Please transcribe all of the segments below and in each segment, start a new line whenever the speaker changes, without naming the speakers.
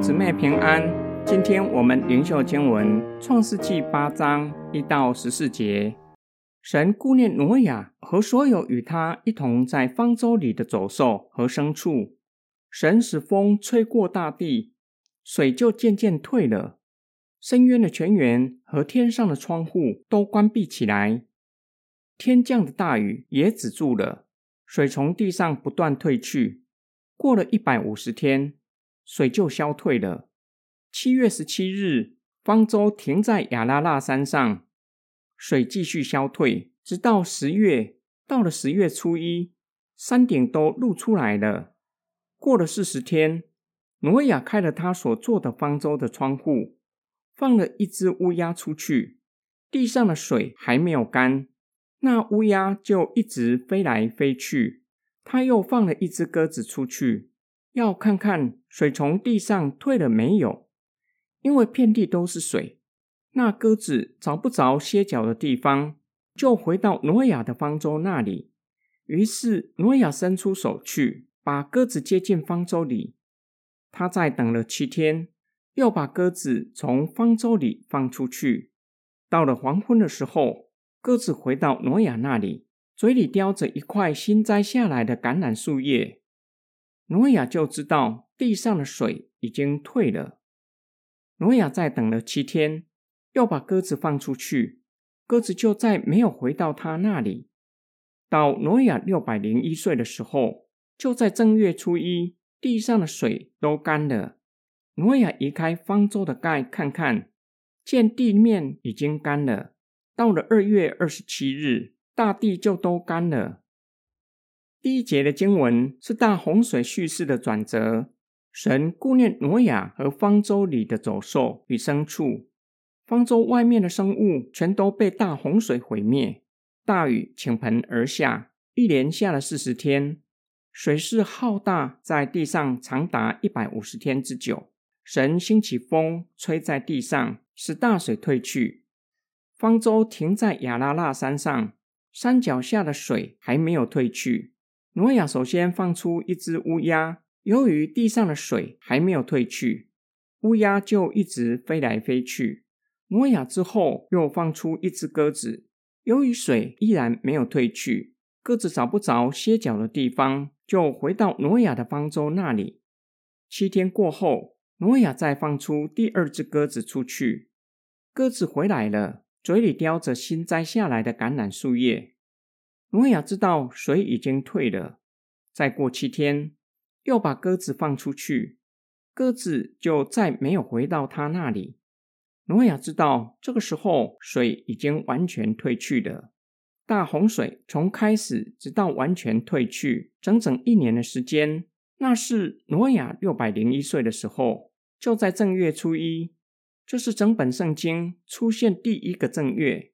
姊妹平安。今天我们灵修经文《创世记》八章一到十四节。神顾念挪亚和所有与他一同在方舟里的走兽和牲畜。神使风吹过大地，水就渐渐退了，深渊的泉源和天上的窗户都关闭起来，天降的大雨也止住了，水从地上不断退去。过了一百五十天，水就消退了。七月十七日，方舟停在亚拉腊山上，水继续消退，直到十月。到了十月初一，山顶都露出来了。过了四十天，挪亚开了他所做的方舟的窗户，放了一只乌鸦出去。地上的水还没有干，那乌鸦就一直飞来飞去。他又放了一只鸽子出去，要看看水从地上退了没有。因为遍地都是水，那鸽子找不着歇脚的地方，就回到挪亚的方舟那里。于是挪亚伸出手去，把鸽子接进方舟里。他再等了七天，又把鸽子从方舟里放出去。到了黄昏的时候，鸽子回到挪亚那里。嘴里叼着一块新摘下来的橄榄树叶，挪亚就知道地上的水已经退了。挪亚再等了七天，又把鸽子放出去，鸽子就再没有回到他那里。到挪亚六百零一岁的时候，就在正月初一，地上的水都干了。挪亚移开方舟的盖，看看，见地面已经干了。到了二月二十七日。大地就都干了。第一节的经文是大洪水叙事的转折。神顾念挪亚和方舟里的走兽与牲畜，方舟外面的生物全都被大洪水毁灭。大雨倾盆而下，一连下了四十天，水势浩大，在地上长达一百五十天之久。神兴起风，吹在地上，使大水退去。方舟停在亚拉腊山上。山脚下的水还没有退去。挪亚首先放出一只乌鸦，由于地上的水还没有退去，乌鸦就一直飞来飞去。挪亚之后又放出一只鸽子，由于水依然没有退去，鸽子找不着歇脚的地方，就回到挪亚的方舟那里。七天过后，挪亚再放出第二只鸽子出去，鸽子回来了。嘴里叼着新摘下来的橄榄树叶。挪亚知道水已经退了，再过七天，又把鸽子放出去，鸽子就再没有回到他那里。挪亚知道这个时候水已经完全退去了。大洪水从开始直到完全退去，整整一年的时间。那是挪亚六百零一岁的时候，就在正月初一。这是整本圣经出现第一个正月。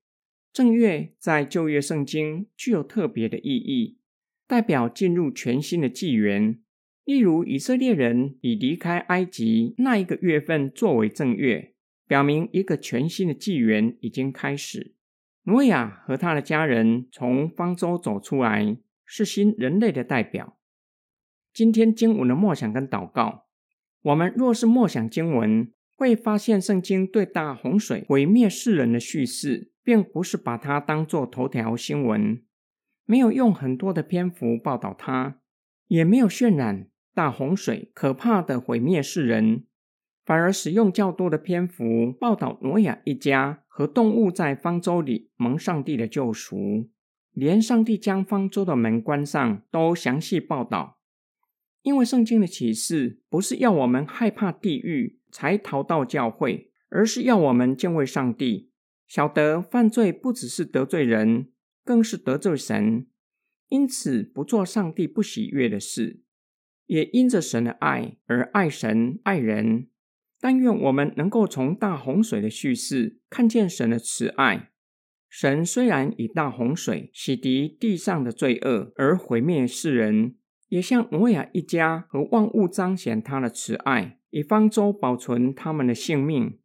正月在旧约圣经具有特别的意义，代表进入全新的纪元。例如，以色列人以离开埃及那一个月份作为正月，表明一个全新的纪元已经开始。挪亚和他的家人从方舟走出来，是新人类的代表。今天经文的默想跟祷告，我们若是默想经文，会发现，圣经对大洪水毁灭世人的叙事，并不是把它当作头条新闻，没有用很多的篇幅报道它，也没有渲染大洪水可怕的毁灭世人，反而使用较多的篇幅报道挪亚一家和动物在方舟里蒙上帝的救赎，连上帝将方舟的门关上都详细报道。因为圣经的启示不是要我们害怕地狱。才逃到教会，而是要我们敬畏上帝，晓得犯罪不只是得罪人，更是得罪神。因此，不做上帝不喜悦的事，也因着神的爱而爱神爱人。但愿我们能够从大洪水的叙事看见神的慈爱。神虽然以大洪水洗涤地上的罪恶而毁灭世人，也向挪亚一家和万物彰显他的慈爱。以方舟保存他们的性命，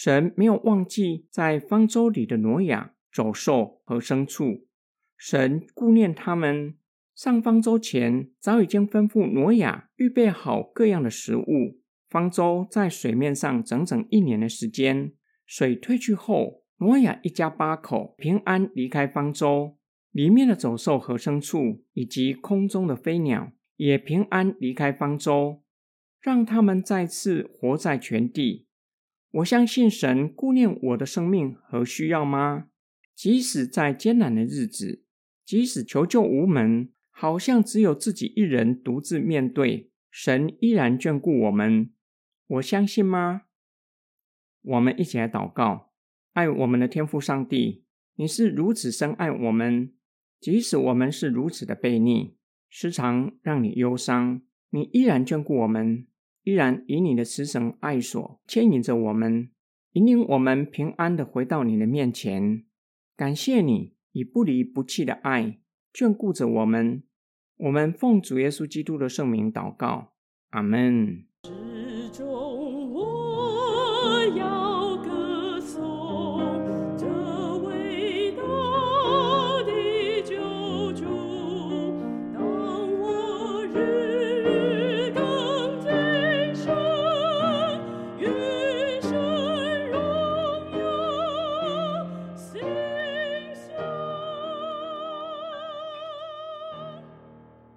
神没有忘记在方舟里的挪亚、走兽和牲畜。神顾念他们，上方舟前早已经吩咐挪亚预备好各样的食物，方舟在水面上整整一年的时间。水退去后，挪亚一家八口平安离开方舟，里面的走兽和牲畜以及空中的飞鸟也平安离开方舟，让他们再次活在全地。我相信神顾念我的生命和需要吗？即使在艰难的日子，即使求救无门，好像只有自己一人独自面对，神依然眷顾我们。我相信吗？我们一起来祷告，爱我们的天父上帝，你是如此深爱我们，即使我们是如此的悖逆，时常让你忧伤，你依然眷顾我们，依然以你的慈神爱所牵引着我们，引领我们平安的回到你的面前。感谢你以不离不弃的爱眷顾着我们。我们奉主耶稣基督的圣名祷告，阿门。